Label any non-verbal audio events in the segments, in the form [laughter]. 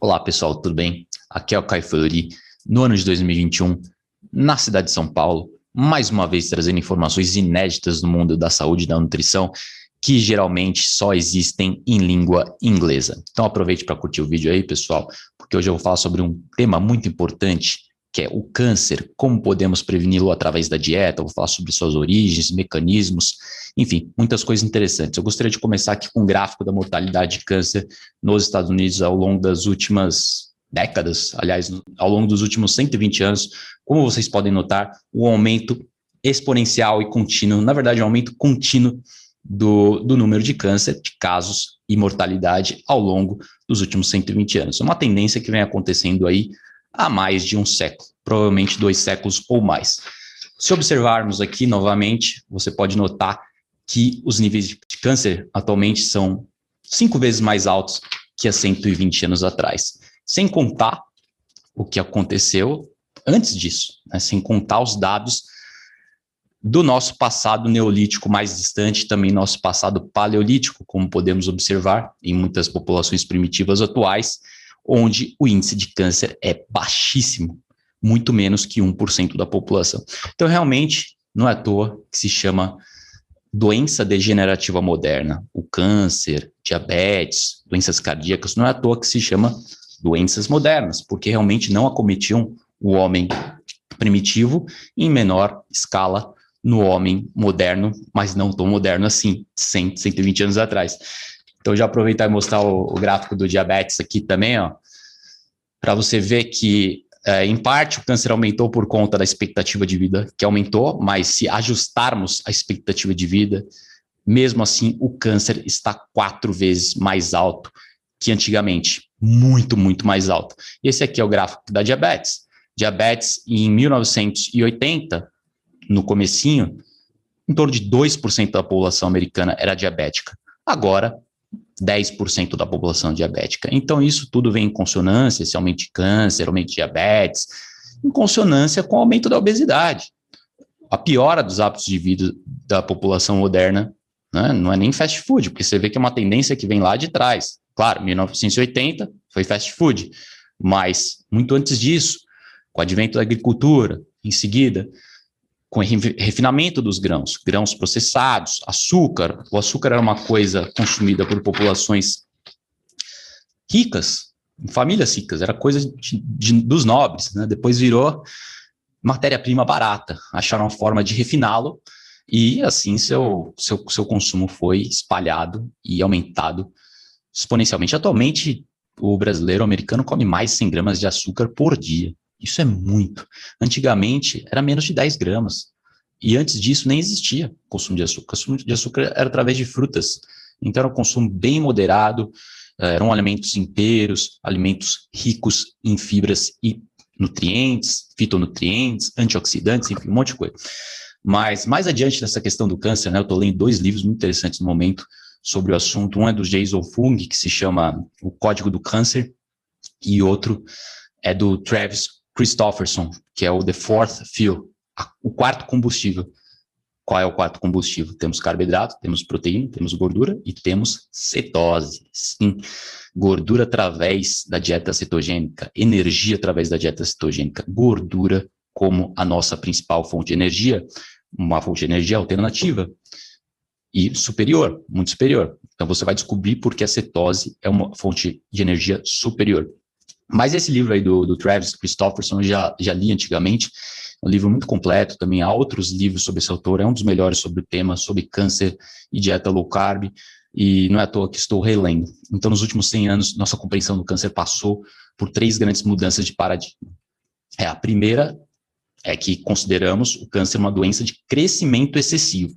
Olá pessoal, tudo bem? Aqui é o Caio Fleury, no ano de 2021, na cidade de São Paulo, mais uma vez trazendo informações inéditas no mundo da saúde e da nutrição, que geralmente só existem em língua inglesa. Então aproveite para curtir o vídeo aí, pessoal, porque hoje eu vou falar sobre um tema muito importante, que é o câncer, como podemos preveni-lo através da dieta, vou falar sobre suas origens, mecanismos, enfim, muitas coisas interessantes. Eu gostaria de começar aqui com um gráfico da mortalidade de câncer nos Estados Unidos ao longo das últimas décadas, aliás, ao longo dos últimos 120 anos, como vocês podem notar, o aumento exponencial e contínuo, na verdade, um aumento contínuo do, do número de câncer, de casos e mortalidade ao longo dos últimos 120 anos. É uma tendência que vem acontecendo aí há mais de um século, provavelmente dois séculos ou mais. Se observarmos aqui novamente, você pode notar que os níveis de câncer atualmente são cinco vezes mais altos que há 120 anos atrás sem contar o que aconteceu antes disso, né? sem contar os dados do nosso passado neolítico mais distante, também nosso passado paleolítico, como podemos observar em muitas populações primitivas atuais, onde o índice de câncer é baixíssimo, muito menos que 1% da população. Então, realmente, não é à toa que se chama doença degenerativa moderna. O câncer, diabetes, doenças cardíacas, não é à toa que se chama doenças modernas, porque realmente não acometiam o homem primitivo em menor escala no homem moderno, mas não tão moderno assim, 100, 120 anos atrás. Então, já aproveitar e mostrar o, o gráfico do diabetes aqui também, ó, para você ver que, é, em parte, o câncer aumentou por conta da expectativa de vida, que aumentou, mas se ajustarmos a expectativa de vida, mesmo assim, o câncer está quatro vezes mais alto que antigamente, muito, muito mais alta. Esse aqui é o gráfico da diabetes. Diabetes em 1980, no comecinho, em torno de 2% da população americana era diabética. Agora, 10% da população diabética. Então, isso tudo vem em consonância, esse aumento de câncer, aumento de diabetes, em consonância com o aumento da obesidade. A piora dos hábitos de vida da população moderna né, não é nem fast food, porque você vê que é uma tendência que vem lá de trás. Claro, 1980 foi fast food, mas muito antes disso, com o advento da agricultura, em seguida, com refinamento dos grãos, grãos processados, açúcar. O açúcar era uma coisa consumida por populações ricas, famílias ricas, era coisa de, de, dos nobres. Né? Depois virou matéria-prima barata. Acharam uma forma de refiná-lo e assim seu, seu, seu consumo foi espalhado e aumentado exponencialmente. Atualmente, o brasileiro o americano come mais 100 gramas de açúcar por dia. Isso é muito. Antigamente, era menos de 10 gramas. E antes disso, nem existia consumo de açúcar. O consumo de açúcar era através de frutas. Então, era um consumo bem moderado, eh, eram alimentos inteiros, alimentos ricos em fibras e nutrientes, fitonutrientes, antioxidantes, enfim, um monte de coisa. Mas mais adiante nessa questão do câncer, né, eu estou lendo dois livros muito interessantes no momento sobre o assunto. Um é do Jason Fung, que se chama O Código do Câncer, e outro é do Travis Christofferson, que é o The Fourth Fuel, o quarto combustível. Qual é o quarto combustível? Temos carboidrato, temos proteína, temos gordura e temos cetose. Sim, gordura através da dieta cetogênica, energia através da dieta cetogênica, gordura como a nossa principal fonte de energia, uma fonte de energia alternativa e superior, muito superior. Então você vai descobrir porque a cetose é uma fonte de energia superior. Mas esse livro aí do, do Travis Christofferson eu já, já li antigamente, é um livro muito completo, também há outros livros sobre esse autor, é um dos melhores sobre o tema, sobre câncer e dieta low carb, e não é à toa que estou relendo. Então, nos últimos 100 anos, nossa compreensão do câncer passou por três grandes mudanças de paradigma. É, a primeira é que consideramos o câncer uma doença de crescimento excessivo.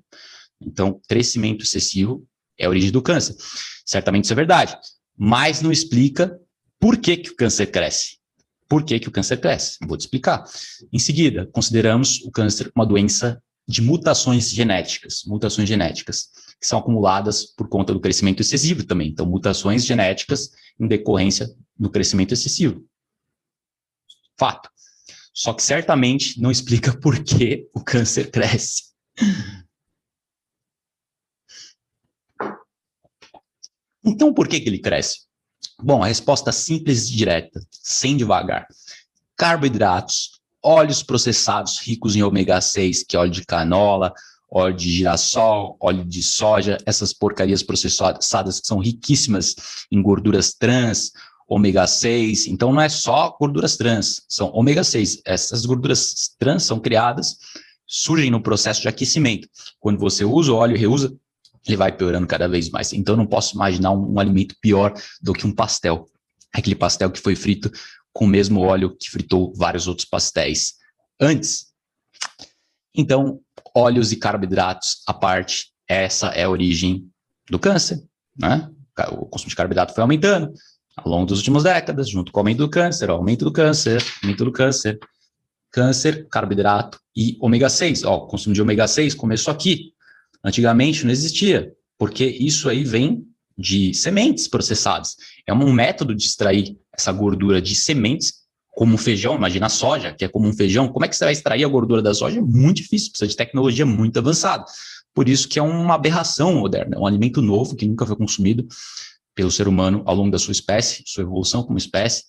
Então, crescimento excessivo é a origem do câncer. Certamente isso é verdade, mas não explica por que, que o câncer cresce. Por que, que o câncer cresce? Vou te explicar. Em seguida, consideramos o câncer uma doença de mutações genéticas, mutações genéticas, que são acumuladas por conta do crescimento excessivo também. Então, mutações genéticas em decorrência do crescimento excessivo. Fato. Só que certamente não explica [laughs] por que o câncer cresce. Então, por que, que ele cresce? Bom, a resposta simples e direta, sem devagar. Carboidratos, óleos processados ricos em ômega 6, que é óleo de canola, óleo de girassol, óleo de soja, essas porcarias processadas que são riquíssimas em gorduras trans, ômega 6. Então não é só gorduras trans, são ômega 6. Essas gorduras trans são criadas, surgem no processo de aquecimento. Quando você usa o óleo reusa, ele vai piorando cada vez mais. Então eu não posso imaginar um, um alimento pior do que um pastel. Aquele pastel que foi frito com o mesmo óleo que fritou vários outros pastéis antes. Então, óleos e carboidratos à parte, essa é a origem do câncer, né? O consumo de carboidrato foi aumentando ao longo das últimas décadas, junto com o aumento do câncer, aumento do câncer, aumento do câncer, câncer, carboidrato e ômega 6. Ó, o consumo de ômega 6 começou aqui. Antigamente não existia, porque isso aí vem de sementes processadas. É um método de extrair essa gordura de sementes como feijão, imagina a soja, que é como um feijão, como é que você vai extrair a gordura da soja? É muito difícil, precisa de tecnologia muito avançada. Por isso que é uma aberração moderna, é um alimento novo que nunca foi consumido pelo ser humano ao longo da sua espécie, sua evolução como espécie,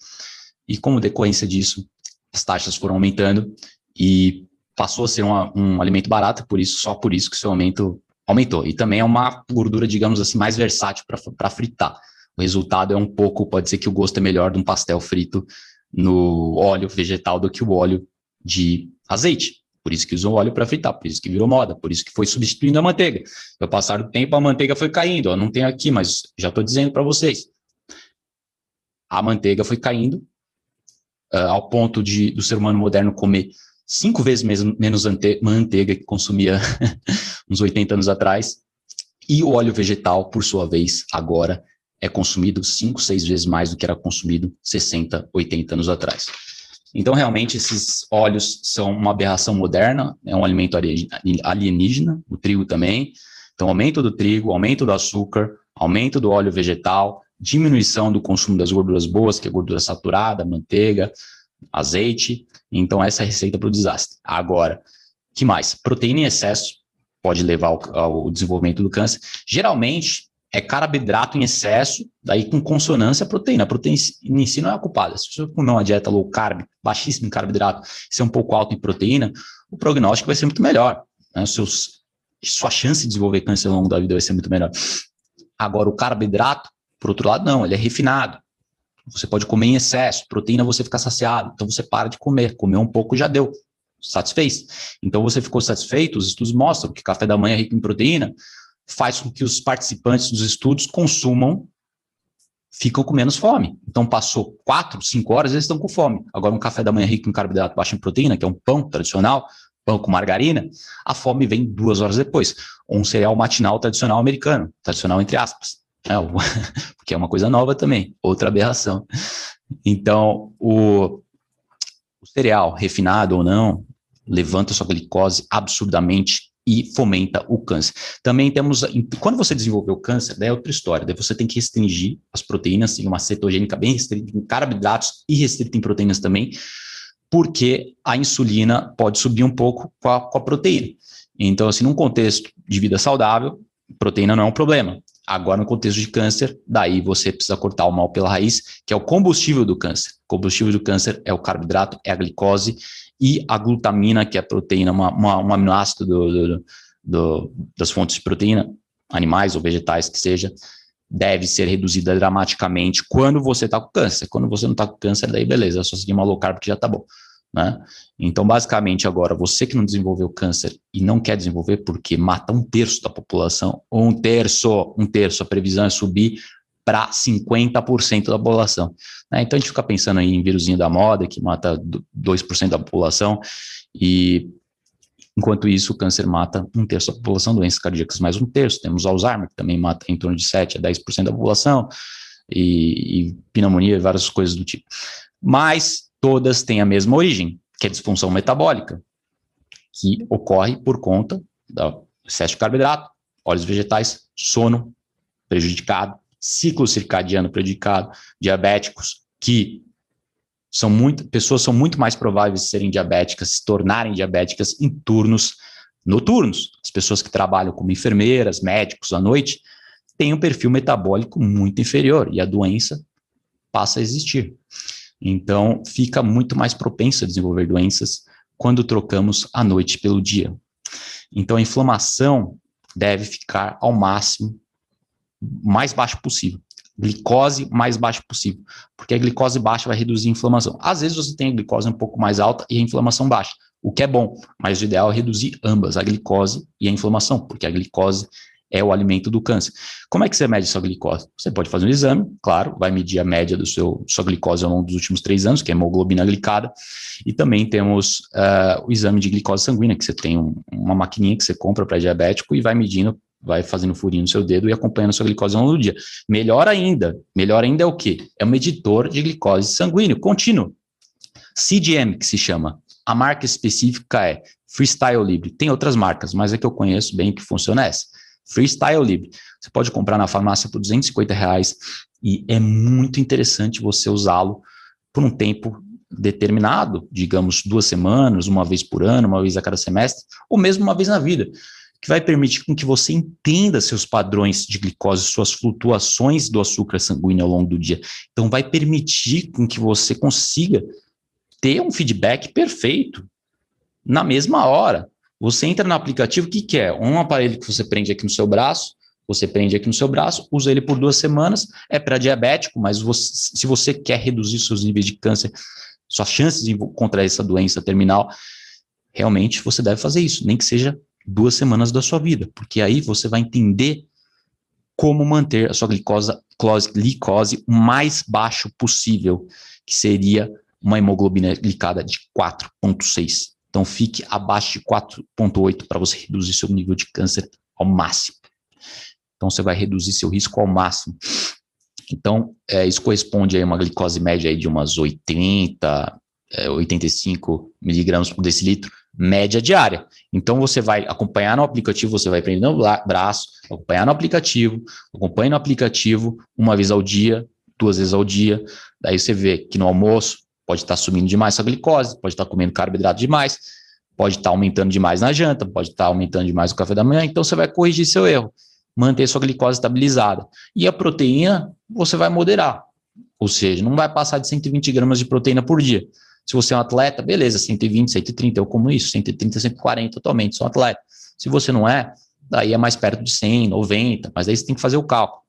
e como decorrência disso, as taxas foram aumentando e passou a ser uma, um alimento barato, por isso, só por isso que seu aumento aumentou. E também é uma gordura, digamos assim, mais versátil para fritar. O resultado é um pouco, pode ser que o gosto é melhor de um pastel frito no óleo vegetal do que o óleo de azeite. Por isso que usam óleo para fritar, por isso que virou moda, por isso que foi substituindo a manteiga. No passar do tempo, a manteiga foi caindo. Eu não tenho aqui, mas já estou dizendo para vocês. A manteiga foi caindo uh, ao ponto de do ser humano moderno comer cinco vezes menos manteiga que consumia [laughs] uns 80 anos atrás. E o óleo vegetal, por sua vez, agora é consumido 5, 6 vezes mais do que era consumido 60, 80 anos atrás. Então, realmente, esses óleos são uma aberração moderna, é um alimento alienígena, o trigo também. Então, aumento do trigo, aumento do açúcar, aumento do óleo vegetal, diminuição do consumo das gorduras boas, que é gordura saturada, manteiga, azeite. Então, essa é a receita para o desastre. Agora, que mais? Proteína em excesso pode levar ao, ao desenvolvimento do câncer. Geralmente, é carboidrato em excesso, daí com consonância proteína. A proteína em si não é culpada. Se você comer uma dieta low carb, baixíssimo em carboidrato, ser um pouco alto em proteína, o prognóstico vai ser muito melhor. Né? Seus, sua chance de desenvolver câncer ao longo da vida vai ser muito melhor. Agora, o carboidrato, por outro lado, não, ele é refinado. Você pode comer em excesso, proteína você fica saciado, então você para de comer. Comer um pouco já deu, satisfez. Então você ficou satisfeito, os estudos mostram que café da manhã é rico em proteína, faz com que os participantes dos estudos consumam, ficam com menos fome. Então, passou quatro, cinco horas, eles estão com fome. Agora, um café da manhã rico em carboidrato baixo em proteína, que é um pão tradicional, pão com margarina, a fome vem duas horas depois. Um cereal matinal tradicional americano, tradicional entre aspas. É, [laughs] porque é uma coisa nova também, outra aberração. Então, o, o cereal, refinado ou não, levanta sua glicose absurdamente e fomenta o câncer. Também temos, quando você desenvolveu o câncer, daí é outra história, daí você tem que restringir as proteínas, em uma cetogênica bem restrita em carboidratos e restrita em proteínas também, porque a insulina pode subir um pouco com a, com a proteína. Então, assim, num contexto de vida saudável, proteína não é um problema. Agora, no contexto de câncer, daí você precisa cortar o mal pela raiz, que é o combustível do câncer. O combustível do câncer é o carboidrato, é a glicose, e a glutamina, que é a proteína, uma, uma, um aminoácido do, do, do, das fontes de proteína, animais ou vegetais que seja, deve ser reduzida dramaticamente quando você está com câncer. Quando você não está com câncer, daí beleza, é só seguir uma low carb que já está bom. Né? Então, basicamente, agora, você que não desenvolveu câncer e não quer desenvolver porque mata um terço da população, ou um terço, um terço, a previsão é subir para 50% da população. Né? Então a gente fica pensando aí em vírusinho da moda, que mata 2% da população, e enquanto isso o câncer mata um terço da população, doenças cardíacas mais um terço, temos Alzheimer, que também mata em torno de 7 a 10% da população, e, e pneumonia e várias coisas do tipo. Mas todas têm a mesma origem, que é disfunção metabólica, que ocorre por conta do excesso de carboidrato, óleos vegetais, sono prejudicado, ciclo circadiano prejudicado, diabéticos que são muito, pessoas são muito mais prováveis de serem diabéticas, se tornarem diabéticas em turnos noturnos. As pessoas que trabalham como enfermeiras, médicos à noite, têm um perfil metabólico muito inferior e a doença passa a existir. Então, fica muito mais propenso a desenvolver doenças quando trocamos a noite pelo dia. Então, a inflamação deve ficar ao máximo mais baixo possível. Glicose mais baixo possível, porque a glicose baixa vai reduzir a inflamação. Às vezes você tem a glicose um pouco mais alta e a inflamação baixa, o que é bom, mas o ideal é reduzir ambas, a glicose e a inflamação, porque a glicose é o alimento do câncer. Como é que você mede sua glicose? Você pode fazer um exame, claro, vai medir a média do seu sua glicose ao longo dos últimos três anos, que é hemoglobina glicada, e também temos uh, o exame de glicose sanguínea, que você tem um, uma maquininha que você compra para diabético e vai medindo, vai fazendo furinho no seu dedo e acompanhando sua glicose ao longo do dia. Melhor ainda, melhor ainda é o quê? É um medidor de glicose sanguíneo contínuo. CGM, que se chama. A marca específica é Freestyle Libre. Tem outras marcas, mas a que eu conheço bem que funciona é essa. Freestyle Libre. Você pode comprar na farmácia por 250 reais e é muito interessante você usá-lo por um tempo determinado, digamos duas semanas, uma vez por ano, uma vez a cada semestre, ou mesmo uma vez na vida, que vai permitir com que você entenda seus padrões de glicose, suas flutuações do açúcar sanguíneo ao longo do dia. Então, vai permitir com que você consiga ter um feedback perfeito na mesma hora. Você entra no aplicativo, o que, que é? Um aparelho que você prende aqui no seu braço, você prende aqui no seu braço, usa ele por duas semanas, é para diabético, mas você, se você quer reduzir seus níveis de câncer, suas chances de encontrar essa doença terminal, realmente você deve fazer isso, nem que seja duas semanas da sua vida, porque aí você vai entender como manter a sua glicose, glicose o mais baixo possível, que seria uma hemoglobina glicada de 4,6. Então, fique abaixo de 4,8 para você reduzir seu nível de câncer ao máximo. Então, você vai reduzir seu risco ao máximo. Então, é, isso corresponde a uma glicose média aí de umas 80, é, 85 miligramas por decilitro, média diária. Então, você vai acompanhar no aplicativo, você vai prender no braço, acompanhar no aplicativo, acompanha no aplicativo uma vez ao dia, duas vezes ao dia. Daí você vê que no almoço, Pode estar subindo demais sua glicose, pode estar comendo carboidrato demais, pode estar aumentando demais na janta, pode estar aumentando demais o café da manhã, então você vai corrigir seu erro, manter sua glicose estabilizada. E a proteína você vai moderar, ou seja, não vai passar de 120 gramas de proteína por dia. Se você é um atleta, beleza, 120, 130, eu como isso, 130, 140 atualmente, sou um atleta. Se você não é, daí é mais perto de 100, 90, mas aí você tem que fazer o cálculo,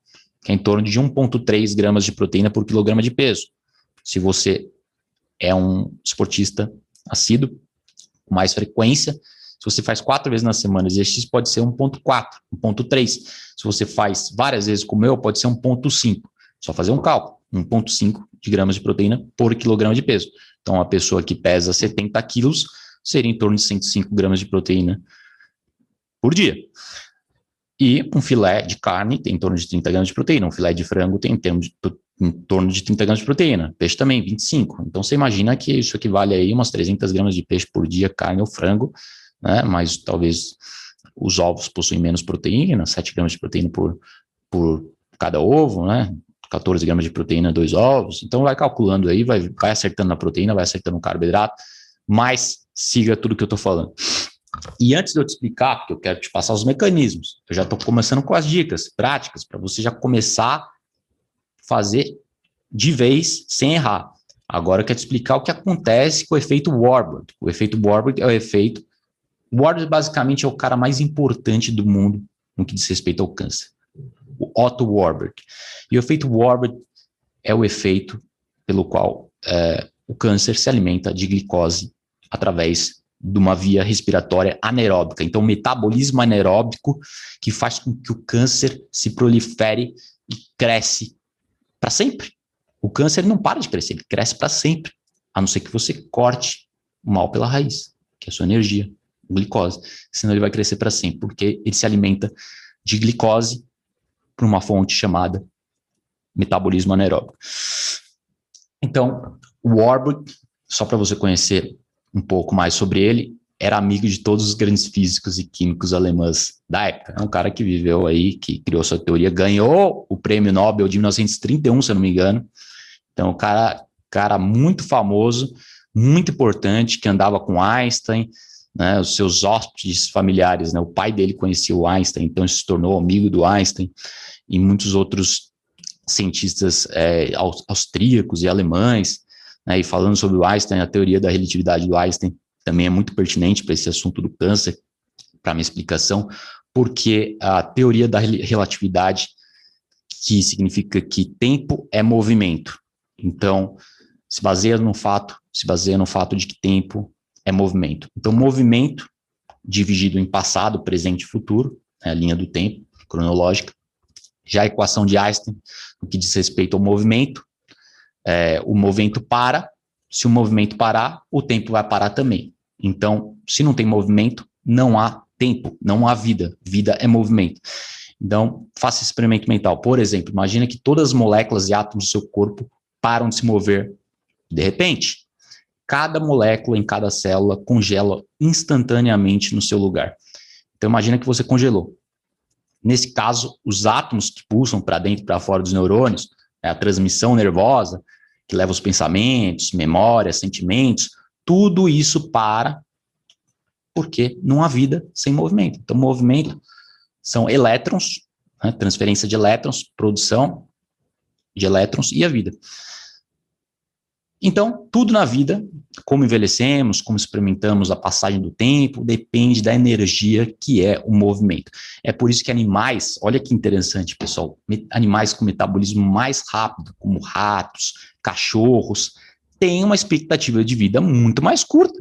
que é em torno de 1,3 gramas de proteína por quilograma de peso. Se você é um esportista assíduo, com mais frequência. Se você faz quatro vezes na semana, exercício pode ser 1.4, 1.3. Se você faz várias vezes como eu, pode ser 1.5. Só fazer um cálculo, 1.5 de gramas de proteína por quilograma de peso. Então, uma pessoa que pesa 70 quilos seria em torno de 105 gramas de proteína por dia. E um filé de carne tem em torno de 30 gramas de proteína, um filé de frango tem em, termos de, em torno de 30 gramas de proteína, peixe também, 25. Então você imagina que isso equivale aí umas 300 gramas de peixe por dia, carne ou frango, né? Mas talvez os ovos possuem menos proteína, 7 gramas de proteína por, por cada ovo, né? 14 gramas de proteína, dois ovos. Então vai calculando aí, vai, vai acertando na proteína, vai acertando no carboidrato, mas siga tudo que eu estou falando. E antes de eu te explicar, porque eu quero te passar os mecanismos, eu já estou começando com as dicas práticas para você já começar fazer de vez sem errar. Agora eu quero te explicar o que acontece com o efeito Warburg. O efeito Warburg é o efeito. Warburg basicamente é o cara mais importante do mundo no que diz respeito ao câncer. O Otto Warburg. E o efeito Warburg é o efeito pelo qual é, o câncer se alimenta de glicose através de uma via respiratória anaeróbica. Então, metabolismo anaeróbico que faz com que o câncer se prolifere e cresce para sempre. O câncer não para de crescer, ele cresce para sempre, a não ser que você corte o mal pela raiz, que é a sua energia, glicose. Senão ele vai crescer para sempre, porque ele se alimenta de glicose por uma fonte chamada metabolismo anaeróbico. Então, o Warburg, só para você conhecer um pouco mais sobre ele, era amigo de todos os grandes físicos e químicos alemães da época. É um cara que viveu aí, que criou sua teoria, ganhou o prêmio Nobel de 1931, se eu não me engano. Então, cara cara muito famoso, muito importante, que andava com Einstein, né, os seus hóspedes familiares, né, o pai dele conhecia o Einstein, então se tornou amigo do Einstein, e muitos outros cientistas é, austríacos e alemães, né, e falando sobre o Einstein, a teoria da relatividade do Einstein também é muito pertinente para esse assunto do câncer, para minha explicação, porque a teoria da relatividade, que significa que tempo é movimento, então se baseia no fato, se baseia no fato de que tempo é movimento. Então, movimento dividido em passado, presente e futuro, é a linha do tempo cronológica. Já a equação de Einstein, no que diz respeito ao movimento, é, o movimento para, se o movimento parar, o tempo vai parar também. Então, se não tem movimento, não há tempo, não há vida. Vida é movimento. Então, faça esse experimento mental. Por exemplo, imagina que todas as moléculas e átomos do seu corpo param de se mover de repente cada molécula em cada célula congela instantaneamente no seu lugar. Então imagina que você congelou. Nesse caso, os átomos que pulsam para dentro e para fora dos neurônios, é a transmissão nervosa, que leva os pensamentos, memórias, sentimentos, tudo isso para porque não há vida sem movimento. Então, movimento são elétrons, né, transferência de elétrons, produção de elétrons e a vida. Então, tudo na vida, como envelhecemos, como experimentamos a passagem do tempo, depende da energia que é o movimento. É por isso que animais, olha que interessante, pessoal, animais com metabolismo mais rápido, como ratos, cachorros, têm uma expectativa de vida muito mais curta.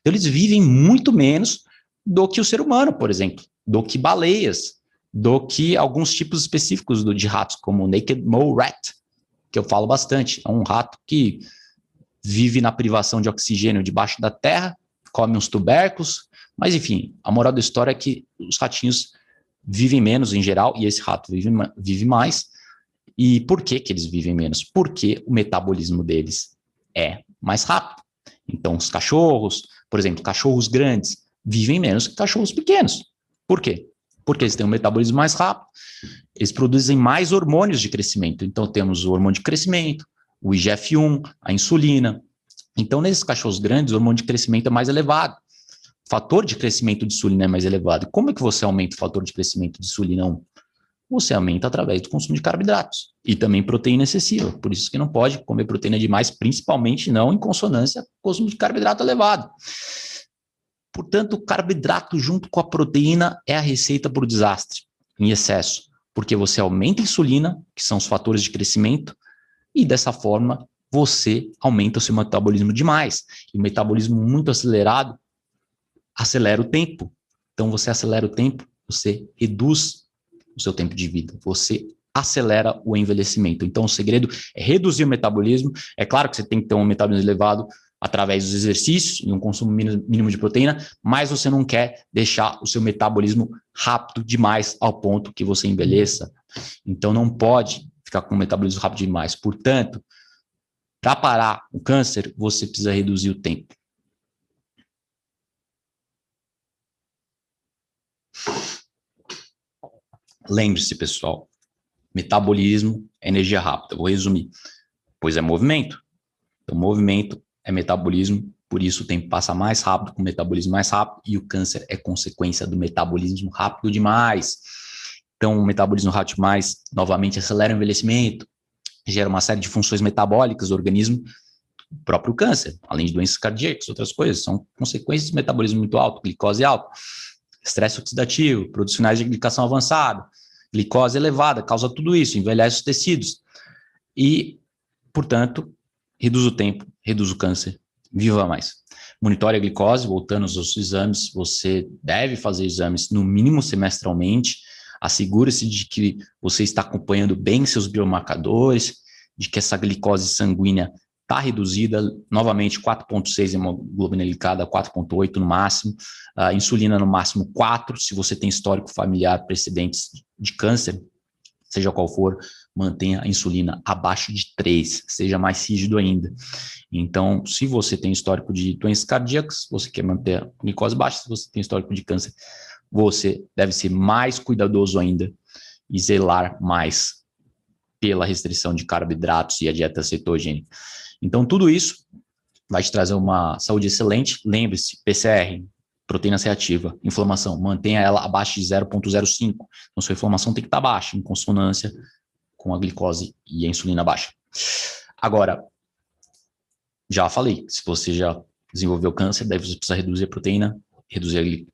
Então, eles vivem muito menos do que o ser humano, por exemplo, do que baleias, do que alguns tipos específicos de ratos, como o Naked Mole Rat, que eu falo bastante. É um rato que vive na privação de oxigênio debaixo da terra, come uns tubérculos, mas enfim, a moral da história é que os ratinhos vivem menos em geral e esse rato vive, vive mais. E por que, que eles vivem menos? Porque o metabolismo deles é mais rápido. Então, os cachorros, por exemplo, cachorros grandes, vivem menos que cachorros pequenos. Por quê? Porque eles têm um metabolismo mais rápido, eles produzem mais hormônios de crescimento. Então, temos o hormônio de crescimento, o IGF-1, a insulina. Então, nesses cachorros grandes, o hormônio de crescimento é mais elevado. O fator de crescimento de insulina é mais elevado. Como é que você aumenta o fator de crescimento de insulina 1? Você aumenta através do consumo de carboidratos e também proteína excessiva. Por isso que não pode comer proteína demais, principalmente não em consonância com o consumo de carboidrato elevado. Portanto, o carboidrato junto com a proteína é a receita para o desastre, em excesso, porque você aumenta a insulina, que são os fatores de crescimento, e dessa forma você aumenta o seu metabolismo demais. E o metabolismo muito acelerado acelera o tempo. Então você acelera o tempo, você reduz o seu tempo de vida, você acelera o envelhecimento. Então o segredo é reduzir o metabolismo. É claro que você tem que ter um metabolismo elevado através dos exercícios e um consumo mínimo de proteína, mas você não quer deixar o seu metabolismo rápido demais ao ponto que você envelheça. Então não pode ficar com o metabolismo rápido demais. Portanto, para parar o câncer, você precisa reduzir o tempo. Lembre-se, pessoal, metabolismo é energia rápida. Vou resumir. Pois é movimento. Então, movimento é metabolismo, por isso o tempo passa mais rápido com o metabolismo mais rápido e o câncer é consequência do metabolismo rápido demais. Então, o metabolismo rápido mais, novamente, acelera o envelhecimento, gera uma série de funções metabólicas do organismo, o próprio câncer, além de doenças cardíacas, outras coisas, são consequências do metabolismo muito alto, glicose alta, estresse oxidativo, produtos finais de glicação avançada, glicose elevada, causa tudo isso, envelhece os tecidos. E, portanto, reduz o tempo, reduz o câncer, viva mais. Monitore a glicose, voltando aos exames, você deve fazer exames no mínimo semestralmente, Assegure-se de que você está acompanhando bem seus biomarcadores, de que essa glicose sanguínea está reduzida, novamente 4,6 hemoglobina glicada, 4,8 no máximo, uh, insulina no máximo 4, se você tem histórico familiar, precedentes de câncer, seja qual for, mantenha a insulina abaixo de 3, seja mais rígido ainda. Então, se você tem histórico de doenças cardíacas, você quer manter a glicose baixa, se você tem histórico de câncer, você deve ser mais cuidadoso ainda e zelar mais pela restrição de carboidratos e a dieta cetogênica. Então, tudo isso vai te trazer uma saúde excelente. Lembre-se, PCR, proteína C ativa, inflamação, mantenha ela abaixo de 0,05. Então, sua inflamação tem que estar baixa, em consonância com a glicose e a insulina baixa. Agora, já falei, se você já desenvolveu câncer, daí você precisa reduzir a proteína, reduzir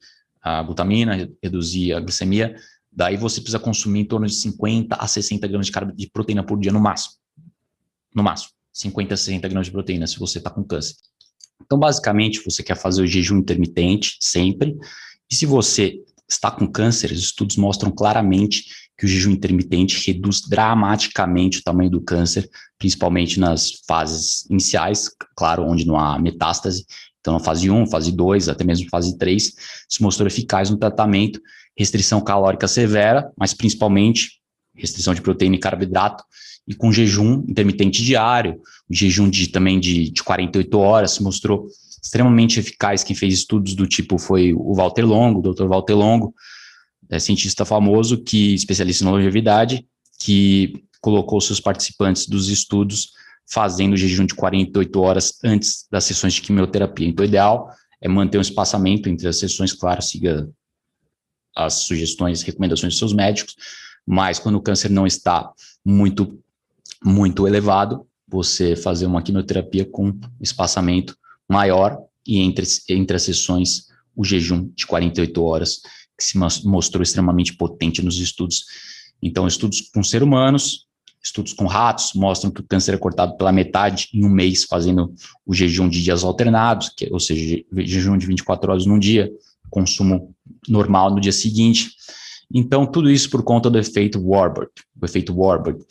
a glutamina, reduzir a glicemia, daí você precisa consumir em torno de 50 a 60 gramas de, de proteína por dia no máximo. No máximo. 50 a 60 gramas de proteína se você está com câncer. Então, basicamente, você quer fazer o jejum intermitente sempre. E se você está com câncer, os estudos mostram claramente que o jejum intermitente reduz dramaticamente o tamanho do câncer, principalmente nas fases iniciais, claro, onde não há metástase. Então, na fase 1, fase 2, até mesmo fase 3, se mostrou eficaz no tratamento, restrição calórica severa, mas principalmente restrição de proteína e carboidrato, e com jejum intermitente diário, o jejum de, também de, de 48 horas se mostrou extremamente eficaz. Quem fez estudos do tipo foi o Walter Longo, o Dr. Walter Longo, é, cientista famoso, que especialista em longevidade, que colocou seus participantes dos estudos fazendo jejum de 48 horas antes das sessões de quimioterapia. Então, o ideal é manter um espaçamento entre as sessões, claro, siga as sugestões, recomendações dos seus médicos, mas quando o câncer não está muito, muito elevado, você fazer uma quimioterapia com espaçamento maior e entre, entre as sessões o jejum de 48 horas que se mostrou extremamente potente nos estudos. Então, estudos com seres humanos, estudos com ratos, mostram que o câncer é cortado pela metade em um mês, fazendo o jejum de dias alternados, que, ou seja, jejum de 24 horas num dia, consumo normal no dia seguinte. Então, tudo isso por conta do efeito Warburg, o efeito Warburg.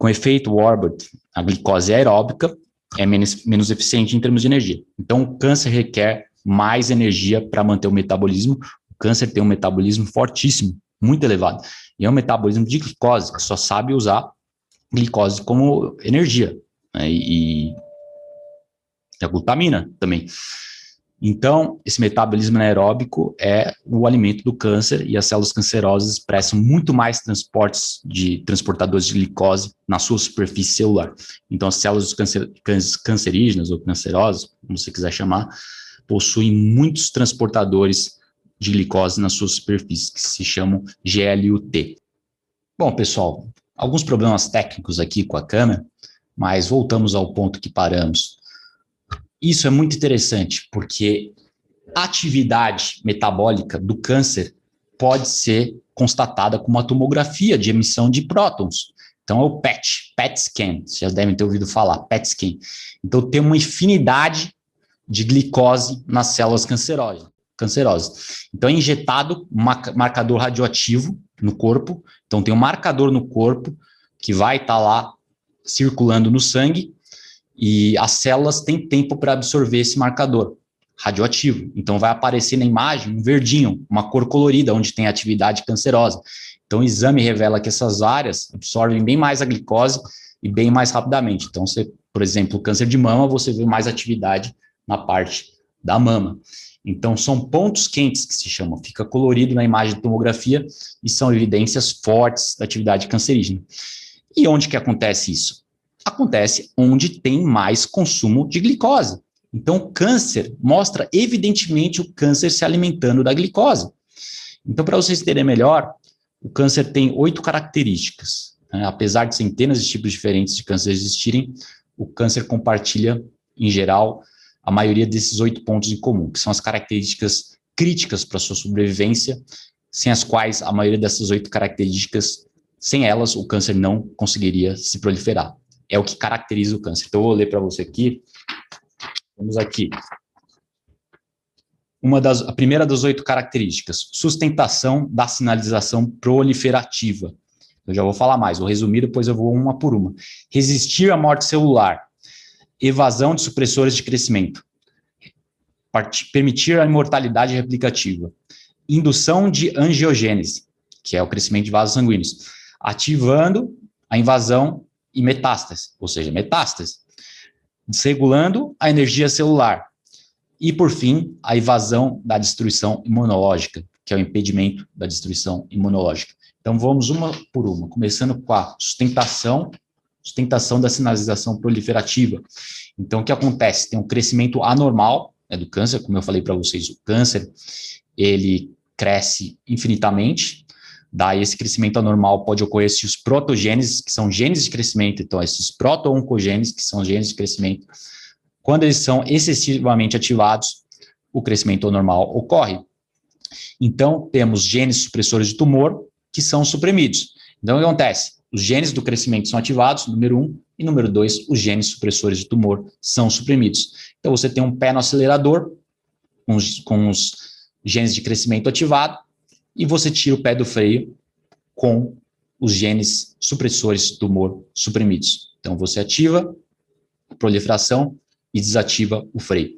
Com o efeito Warburg, a glicose aeróbica é menos, menos eficiente em termos de energia. Então, o câncer requer mais energia para manter o metabolismo, câncer tem um metabolismo fortíssimo, muito elevado. E é um metabolismo de glicose, que só sabe usar glicose como energia. Né? E, e a glutamina também. Então, esse metabolismo anaeróbico é o alimento do câncer e as células cancerosas expressam muito mais transportes de transportadores de glicose na sua superfície celular. Então, as células cancer, cancerígenas ou cancerosas, como você quiser chamar, possuem muitos transportadores de glicose na sua superfície, que se chamam GLUT. Bom, pessoal, alguns problemas técnicos aqui com a câmera, mas voltamos ao ponto que paramos. Isso é muito interessante, porque a atividade metabólica do câncer pode ser constatada com uma tomografia de emissão de prótons. Então é o PET, PET scan, vocês já devem ter ouvido falar, PET scan. Então tem uma infinidade de glicose nas células cancerosas cancerosas. Então, é injetado um marcador radioativo no corpo. Então, tem um marcador no corpo que vai estar tá lá circulando no sangue e as células têm tempo para absorver esse marcador radioativo. Então, vai aparecer na imagem um verdinho, uma cor colorida, onde tem atividade cancerosa. Então, o exame revela que essas áreas absorvem bem mais a glicose e bem mais rapidamente. Então, você, por exemplo, câncer de mama, você vê mais atividade na parte da mama. Então, são pontos quentes que se chamam, fica colorido na imagem de tomografia e são evidências fortes da atividade cancerígena. E onde que acontece isso? Acontece onde tem mais consumo de glicose. Então, o câncer mostra evidentemente o câncer se alimentando da glicose. Então, para vocês terem melhor, o câncer tem oito características. Né? Apesar de centenas de tipos diferentes de câncer existirem, o câncer compartilha, em geral, a maioria desses oito pontos em comum, que são as características críticas para sua sobrevivência, sem as quais a maioria dessas oito características, sem elas, o câncer não conseguiria se proliferar. É o que caracteriza o câncer. Então, eu vou ler para você aqui. Vamos aqui. Uma das, a primeira das oito características, sustentação da sinalização proliferativa. Eu já vou falar mais, vou resumir, depois eu vou uma por uma. Resistir à morte celular, evasão de supressores de crescimento, permitir a imortalidade replicativa, indução de angiogênese, que é o crescimento de vasos sanguíneos, ativando a invasão e metástase, ou seja, metástase, desregulando a energia celular e, por fim, a invasão da destruição imunológica, que é o impedimento da destruição imunológica. Então, vamos uma por uma, começando com a sustentação sustentação da sinalização proliferativa. Então, o que acontece? Tem um crescimento anormal né, do câncer, como eu falei para vocês, o câncer, ele cresce infinitamente, daí esse crescimento anormal pode ocorrer se os protogenes, que são genes de crescimento, então esses proto-oncogenes, que são genes de crescimento, quando eles são excessivamente ativados, o crescimento anormal ocorre. Então, temos genes supressores de tumor que são suprimidos. Então, o que acontece? Os genes do crescimento são ativados, número um, e número dois, os genes supressores de tumor são suprimidos. Então, você tem um pé no acelerador, com os, com os genes de crescimento ativado, e você tira o pé do freio com os genes supressores de tumor suprimidos. Então, você ativa a proliferação e desativa o freio.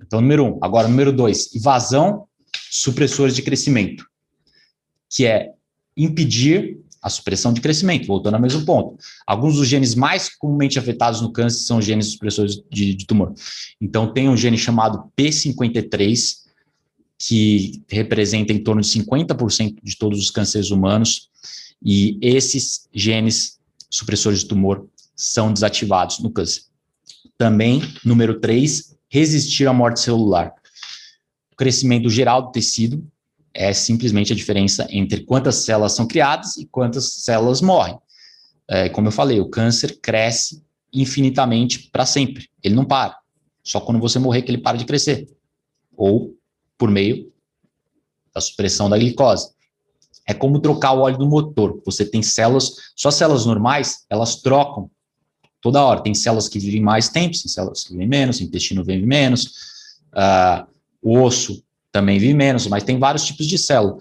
Então, número um. Agora, número dois, invasão supressores de crescimento, que é impedir a supressão de crescimento, voltando ao mesmo ponto. Alguns dos genes mais comumente afetados no câncer são genes supressores de, de tumor. Então, tem um gene chamado P53, que representa em torno de 50% de todos os cânceres humanos, e esses genes supressores de tumor são desativados no câncer. Também, número 3, resistir à morte celular. O crescimento geral do tecido é simplesmente a diferença entre quantas células são criadas e quantas células morrem. É, como eu falei, o câncer cresce infinitamente para sempre. Ele não para. Só quando você morrer que ele para de crescer. Ou por meio da supressão da glicose. É como trocar o óleo do motor. Você tem células, só células normais, elas trocam toda hora. Tem células que vivem mais tempo, tem células que vivem menos, o intestino vive menos, uh, o osso também vive menos, mas tem vários tipos de célula.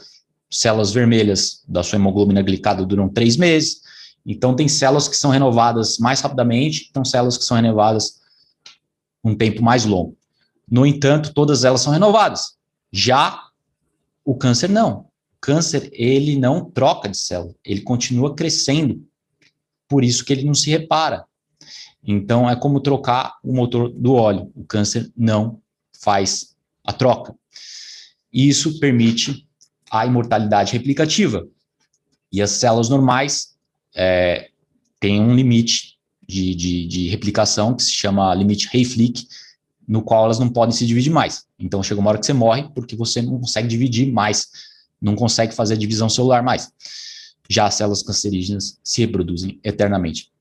Células vermelhas da sua hemoglobina glicada duram três meses, então tem células que são renovadas mais rapidamente, então células que são renovadas um tempo mais longo. No entanto, todas elas são renovadas. Já o câncer não. O câncer, ele não troca de célula, ele continua crescendo. Por isso que ele não se repara. Então, é como trocar o motor do óleo. O câncer não faz a troca. Isso permite a imortalidade replicativa. E as células normais é, têm um limite de, de, de, replicação que se chama limite Hayflick, no qual elas não podem se dividir mais. Então chega uma hora que você morre porque você não consegue dividir mais, não consegue fazer a divisão celular mais. Já as células cancerígenas se reproduzem eternamente.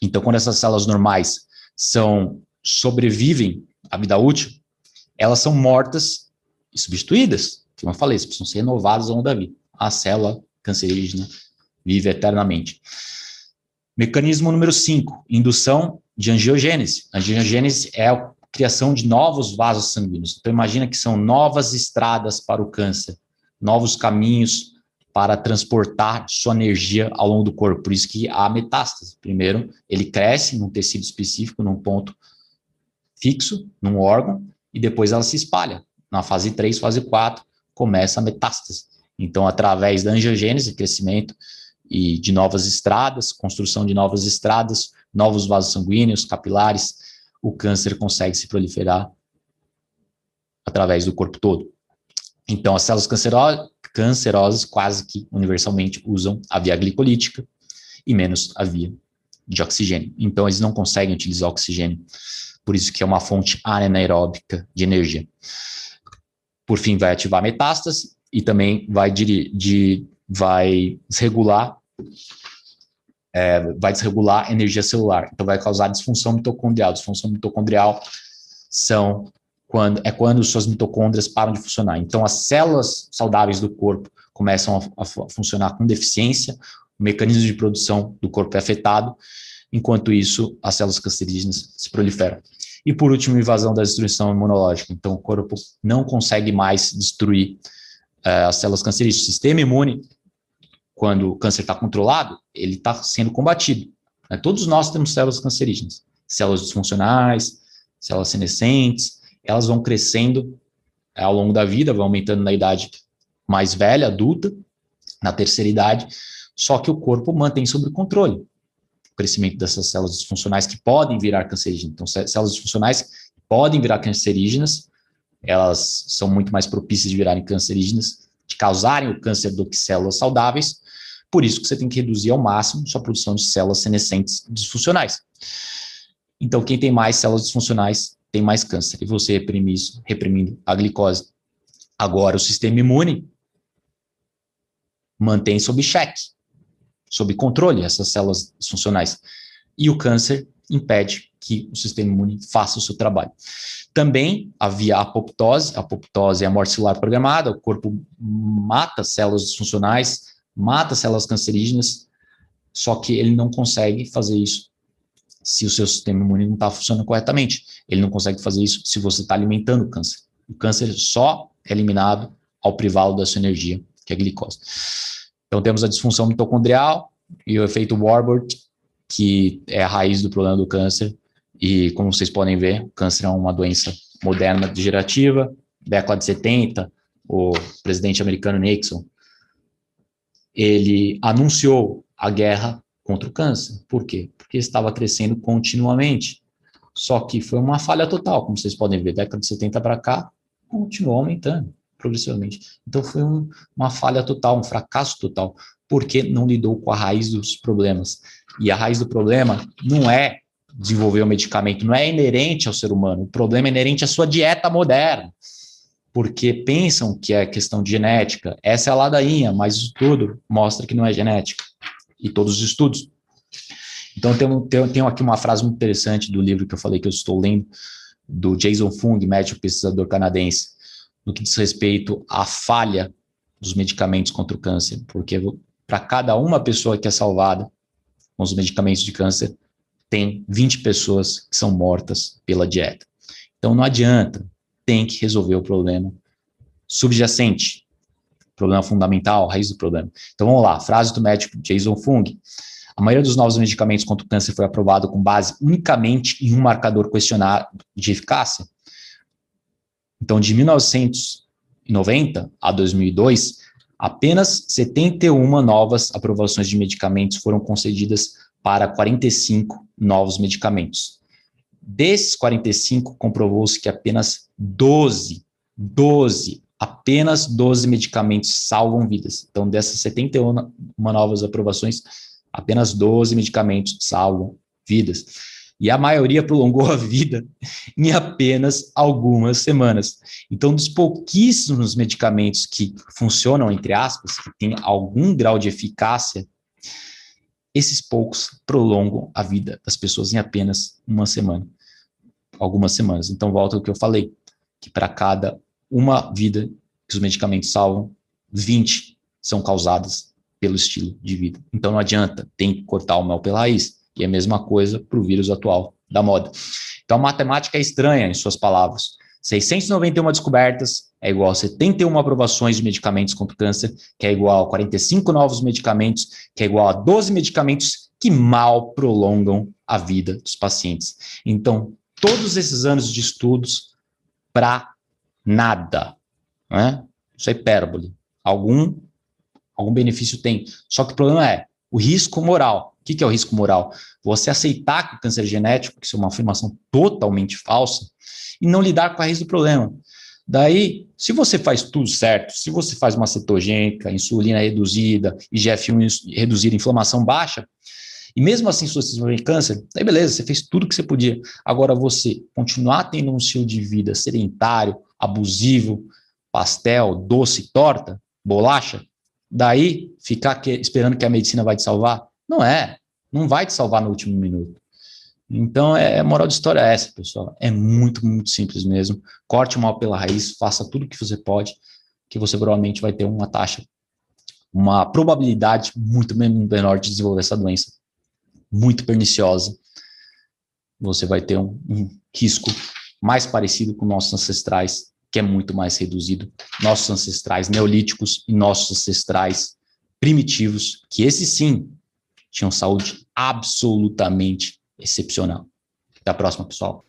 Então, quando essas células normais são sobrevivem à vida útil, elas são mortas e substituídas, como eu falei, precisam ser renovadas ao longo da vida. A célula cancerígena vive eternamente. Mecanismo número 5, indução de angiogênese. A angiogênese é a criação de novos vasos sanguíneos. Então, imagina que são novas estradas para o câncer, novos caminhos para transportar sua energia ao longo do corpo. Por isso que há metástase. Primeiro, ele cresce num tecido específico, num ponto fixo, num órgão, e depois ela se espalha na fase 3, fase 4, começa a metástase. Então, através da angiogênese, crescimento e de novas estradas, construção de novas estradas, novos vasos sanguíneos, capilares, o câncer consegue se proliferar através do corpo todo. Então, as células cancerosas, cancerosas quase que universalmente usam a via glicolítica e menos a via de oxigênio. Então, eles não conseguem utilizar oxigênio. Por isso que é uma fonte anaeróbica de energia por fim, vai ativar metástase e também vai, de, de vai desregular é, vai desregular energia celular. Então, vai causar disfunção mitocondrial. Disfunção mitocondrial são quando, é quando suas mitocôndrias param de funcionar. Então, as células saudáveis do corpo começam a, a funcionar com deficiência, o mecanismo de produção do corpo é afetado, enquanto isso, as células cancerígenas se proliferam. E por último, invasão da destruição imunológica. Então, o corpo não consegue mais destruir uh, as células cancerígenas. O sistema imune, quando o câncer está controlado, ele está sendo combatido. Né? Todos nós temos células cancerígenas, células disfuncionais, células senescentes, elas vão crescendo uh, ao longo da vida, vão aumentando na idade mais velha, adulta, na terceira idade, só que o corpo mantém sob controle crescimento dessas células disfuncionais que podem virar cancerígenas. Então, células disfuncionais podem virar cancerígenas, elas são muito mais propícias de virarem cancerígenas, de causarem o câncer do que células saudáveis, Por isso que você tem que reduzir ao máximo sua produção de células senescentes disfuncionais. Então, quem tem mais células disfuncionais tem mais câncer. E você reprime isso, reprimindo a glicose. Agora, o sistema imune mantém sob cheque, sob controle essas células disfuncionais. E o câncer impede que o sistema imune faça o seu trabalho. Também havia apoptose, a apoptose é a morte celular programada, o corpo mata células disfuncionais, mata células cancerígenas, só que ele não consegue fazer isso se o seu sistema imune não está funcionando corretamente. Ele não consegue fazer isso se você está alimentando o câncer. O câncer só é eliminado ao privá-lo da sua energia, que é a glicose. Então temos a disfunção mitocondrial e o efeito Warburg, que é a raiz do problema do câncer. E como vocês podem ver, o câncer é uma doença moderna degenerativa. Década de 70, o presidente americano Nixon, ele anunciou a guerra contra o câncer. Por quê? Porque estava crescendo continuamente. Só que foi uma falha total, como vocês podem ver, década de 70 para cá, continuou aumentando progressivamente. Então foi um, uma falha total, um fracasso total, porque não lidou com a raiz dos problemas. E a raiz do problema não é desenvolver o medicamento, não é inerente ao ser humano, o problema é inerente à sua dieta moderna. Porque pensam que é questão de genética. Essa é a ladainha, mas isso tudo mostra que não é genética e todos os estudos. Então, tenho, tenho aqui uma frase muito interessante do livro que eu falei que eu estou lendo, do Jason Fung, médico pesquisador canadense, no que diz respeito à falha dos medicamentos contra o câncer, porque para cada uma pessoa que é salvada com os medicamentos de câncer, tem 20 pessoas que são mortas pela dieta. Então não adianta, tem que resolver o problema subjacente, problema fundamental, raiz do problema. Então vamos lá, frase do médico Jason Fung. A maioria dos novos medicamentos contra o câncer foi aprovado com base unicamente em um marcador questionado de eficácia. Então, de 1990 a 2002, apenas 71 novas aprovações de medicamentos foram concedidas para 45 novos medicamentos. Desses 45, comprovou-se que apenas 12, 12 apenas 12 medicamentos salvam vidas. Então, dessas 71 novas aprovações, apenas 12 medicamentos salvam vidas. E a maioria prolongou a vida [laughs] em apenas algumas semanas. Então, dos pouquíssimos medicamentos que funcionam, entre aspas, que têm algum grau de eficácia, esses poucos prolongam a vida das pessoas em apenas uma semana, algumas semanas. Então, volta ao que eu falei, que para cada uma vida que os medicamentos salvam, 20 são causadas pelo estilo de vida. Então não adianta, tem que cortar o mel pela raiz. E é a mesma coisa para o vírus atual da moda. Então a matemática é estranha em suas palavras. 691 descobertas é igual a 71 aprovações de medicamentos contra o câncer, que é igual a 45 novos medicamentos, que é igual a 12 medicamentos que mal prolongam a vida dos pacientes. Então, todos esses anos de estudos para nada. Né? Isso é hipérbole. Algum, algum benefício tem. Só que o problema é o risco moral. O que, é o risco moral? Você aceitar que o câncer é genético, que isso é uma afirmação totalmente falsa, e não lidar com a raiz do problema. Daí, se você faz tudo certo, se você faz uma cetogênica, insulina reduzida, IGF-1 reduzida, inflamação baixa, e mesmo assim, se você desenvolver câncer, aí beleza, você fez tudo que você podia. Agora, você continuar tendo um estilo de vida sedentário, abusivo, pastel, doce, torta, bolacha, daí ficar que, esperando que a medicina vai te salvar? Não é. Não vai te salvar no último minuto. Então, é, a moral de história é essa, pessoal. É muito, muito simples mesmo. Corte o mal pela raiz, faça tudo o que você pode, que você provavelmente vai ter uma taxa, uma probabilidade muito menor de desenvolver essa doença, muito perniciosa. Você vai ter um, um risco mais parecido com nossos ancestrais, que é muito mais reduzido, nossos ancestrais neolíticos e nossos ancestrais primitivos, que esses sim tinham saúde absolutamente excepcional. Até a próxima, pessoal.